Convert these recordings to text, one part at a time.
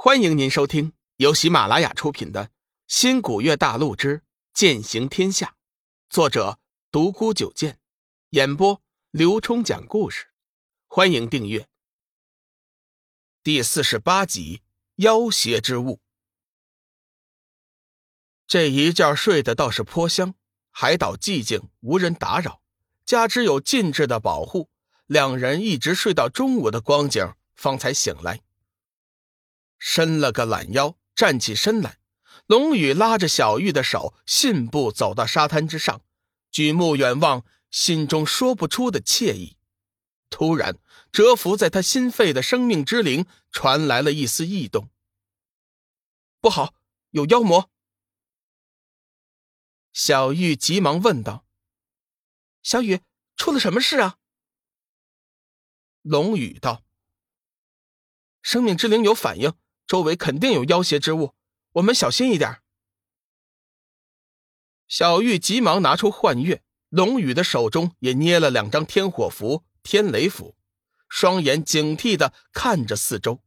欢迎您收听由喜马拉雅出品的《新古月大陆之剑行天下》，作者独孤九剑，演播刘冲讲故事。欢迎订阅。第四十八集：妖邪之物。这一觉睡得倒是颇香，海岛寂静，无人打扰，加之有禁制的保护，两人一直睡到中午的光景，方才醒来。伸了个懒腰，站起身来，龙宇拉着小玉的手，信步走到沙滩之上，举目远望，心中说不出的惬意。突然，蛰伏在他心肺的生命之灵传来了一丝异动。不好，有妖魔！小玉急忙问道：“小雨，出了什么事啊？”龙宇道：“生命之灵有反应。”周围肯定有妖邪之物，我们小心一点。小玉急忙拿出幻月，龙宇的手中也捏了两张天火符、天雷符，双眼警惕的看着四周。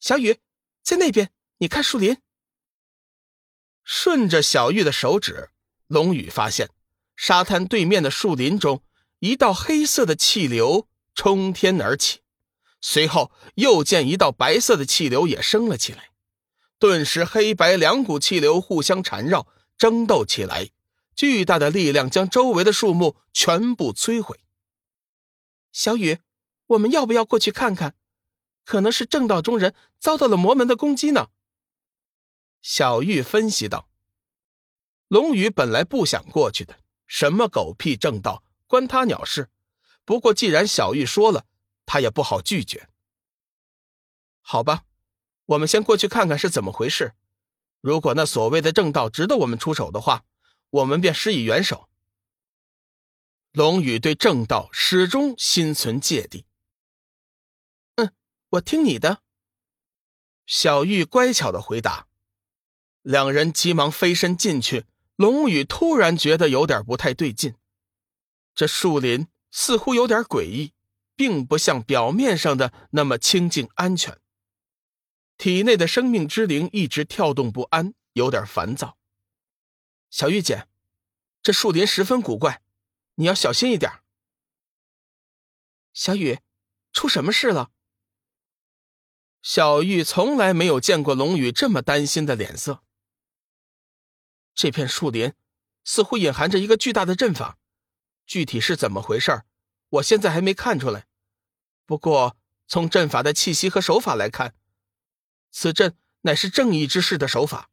小雨，在那边，你看树林。顺着小玉的手指，龙宇发现沙滩对面的树林中，一道黑色的气流冲天而起。随后又见一道白色的气流也升了起来，顿时黑白两股气流互相缠绕，争斗起来，巨大的力量将周围的树木全部摧毁。小雨，我们要不要过去看看？可能是正道中人遭到了魔门的攻击呢。小玉分析道：“龙宇本来不想过去的，什么狗屁正道，关他鸟事。不过既然小玉说了。”他也不好拒绝。好吧，我们先过去看看是怎么回事。如果那所谓的正道值得我们出手的话，我们便施以援手。龙宇对正道始终心存芥蒂。嗯，我听你的。小玉乖巧的回答。两人急忙飞身进去。龙宇突然觉得有点不太对劲，这树林似乎有点诡异。并不像表面上的那么清静安全。体内的生命之灵一直跳动不安，有点烦躁。小玉姐，这树林十分古怪，你要小心一点。小雨，出什么事了？小玉从来没有见过龙宇这么担心的脸色。这片树林似乎隐含着一个巨大的阵法，具体是怎么回事我现在还没看出来。不过，从阵法的气息和手法来看，此阵乃是正义之士的手法。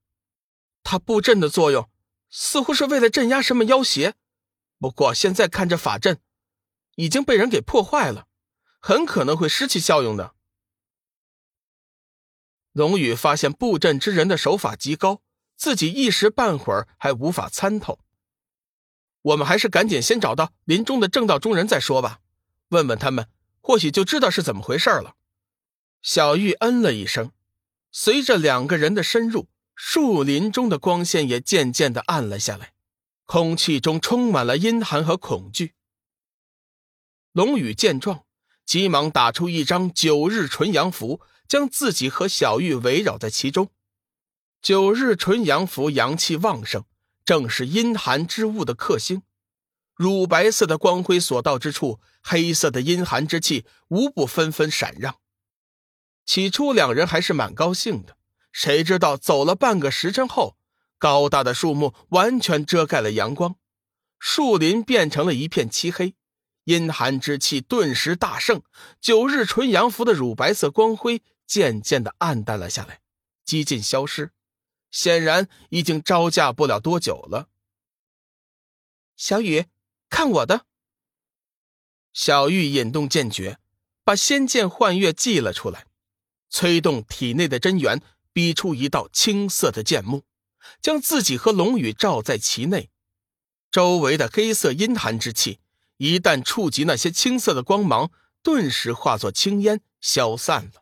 他布阵的作用，似乎是为了镇压什么妖邪。不过现在看这法阵，已经被人给破坏了，很可能会失去效用的。龙宇发现布阵之人的手法极高，自己一时半会儿还无法参透。我们还是赶紧先找到林中的正道中人再说吧，问问他们。或许就知道是怎么回事了。小玉嗯了一声，随着两个人的深入，树林中的光线也渐渐的暗了下来，空气中充满了阴寒和恐惧。龙宇见状，急忙打出一张九日纯阳符，将自己和小玉围绕在其中。九日纯阳符阳气旺盛，正是阴寒之物的克星。乳白色的光辉所到之处，黑色的阴寒之气无不纷纷闪让。起初两人还是蛮高兴的，谁知道走了半个时辰后，高大的树木完全遮盖了阳光，树林变成了一片漆黑，阴寒之气顿时大盛，九日纯阳符的乳白色光辉渐渐的暗淡了下来，几近消失，显然已经招架不了多久了。小雨。看我的！小玉引动剑诀，把仙剑幻月祭了出来，催动体内的真元，逼出一道青色的剑幕，将自己和龙宇罩在其内。周围的黑色阴寒之气，一旦触及那些青色的光芒，顿时化作青烟消散了。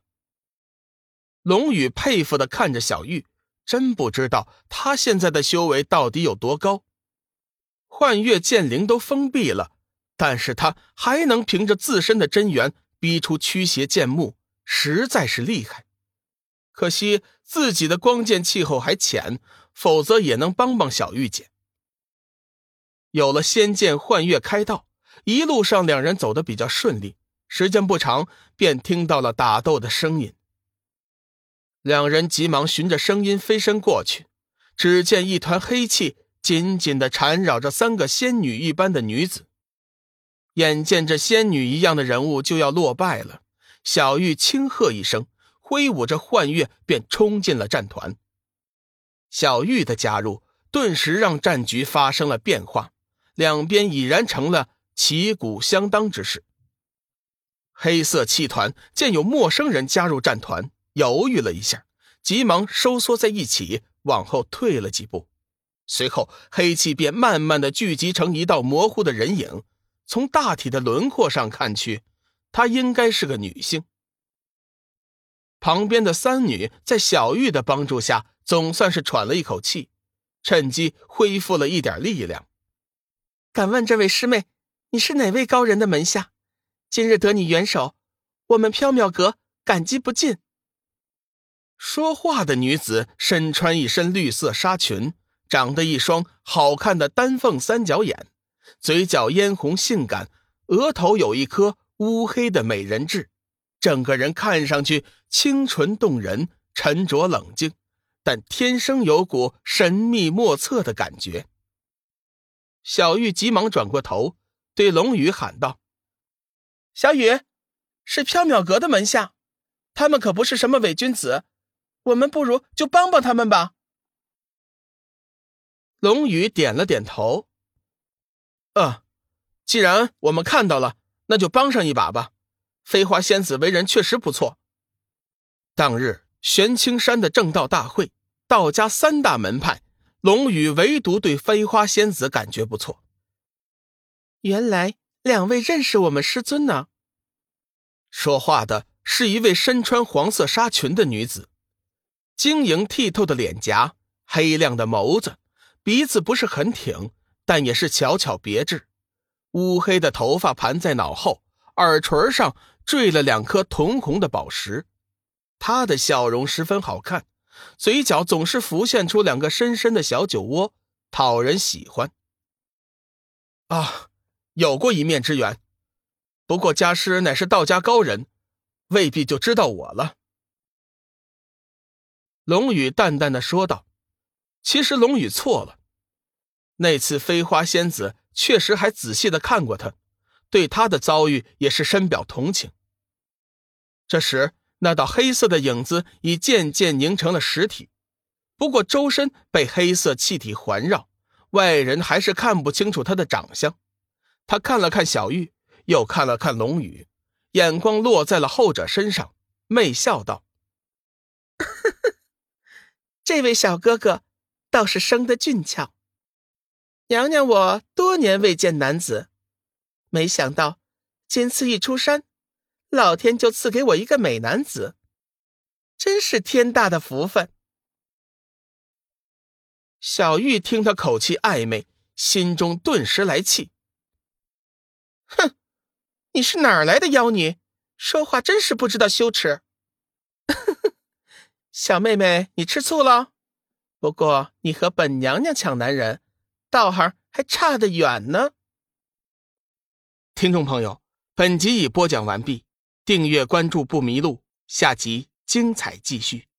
龙宇佩服的看着小玉，真不知道他现在的修为到底有多高。幻月剑灵都封闭了，但是他还能凭着自身的真元逼出驱邪剑幕，实在是厉害。可惜自己的光剑气候还浅，否则也能帮帮小玉姐。有了仙剑幻月开道，一路上两人走得比较顺利。时间不长，便听到了打斗的声音。两人急忙循着声音飞身过去，只见一团黑气紧紧的缠绕着三个仙女一般的女子。眼见这仙女一样的人物就要落败了，小玉轻喝一声，挥舞着幻月便冲进了战团。小玉的加入顿时让战局发生了变化，两边已然成了旗鼓相当之势。黑色气团见有陌生人加入战团，犹豫了一下，急忙收缩在一起，往后退了几步。随后，黑气便慢慢的聚集成一道模糊的人影。从大体的轮廓上看去，她应该是个女性。旁边的三女在小玉的帮助下，总算是喘了一口气，趁机恢复了一点力量。敢问这位师妹，你是哪位高人的门下？今日得你援手，我们缥缈阁感激不尽。说话的女子身穿一身绿色纱裙，长得一双好看的丹凤三角眼。嘴角嫣红性感，额头有一颗乌黑的美人痣，整个人看上去清纯动人、沉着冷静，但天生有股神秘莫测的感觉。小玉急忙转过头，对龙宇喊道：“小雨，是缥缈阁的门下，他们可不是什么伪君子，我们不如就帮帮他们吧。”龙宇点了点头。啊，既然我们看到了，那就帮上一把吧。飞花仙子为人确实不错。当日玄青山的正道大会，道家三大门派，龙宇唯独对飞花仙子感觉不错。原来两位认识我们师尊呢。说话的是一位身穿黄色纱裙的女子，晶莹剔透的脸颊，黑亮的眸子，鼻子不是很挺。但也是巧巧别致，乌黑的头发盘在脑后，耳垂上缀了两颗铜红的宝石。他的笑容十分好看，嘴角总是浮现出两个深深的小酒窝，讨人喜欢。啊，有过一面之缘，不过家师乃是道家高人，未必就知道我了。龙宇淡淡的说道：“其实龙宇错了。”那次飞花仙子确实还仔细的看过他，对他的遭遇也是深表同情。这时，那道黑色的影子已渐渐凝成了实体，不过周身被黑色气体环绕，外人还是看不清楚他的长相。他看了看小玉，又看了看龙宇，眼光落在了后者身上，媚笑道：“这位小哥哥倒是生得俊俏。”娘娘，我多年未见男子，没想到今次一出山，老天就赐给我一个美男子，真是天大的福分。小玉听他口气暧昧，心中顿时来气。哼，你是哪儿来的妖女？说话真是不知道羞耻。小妹妹，你吃醋了？不过你和本娘娘抢男人。道行还差得远呢。听众朋友，本集已播讲完毕，订阅关注不迷路，下集精彩继续。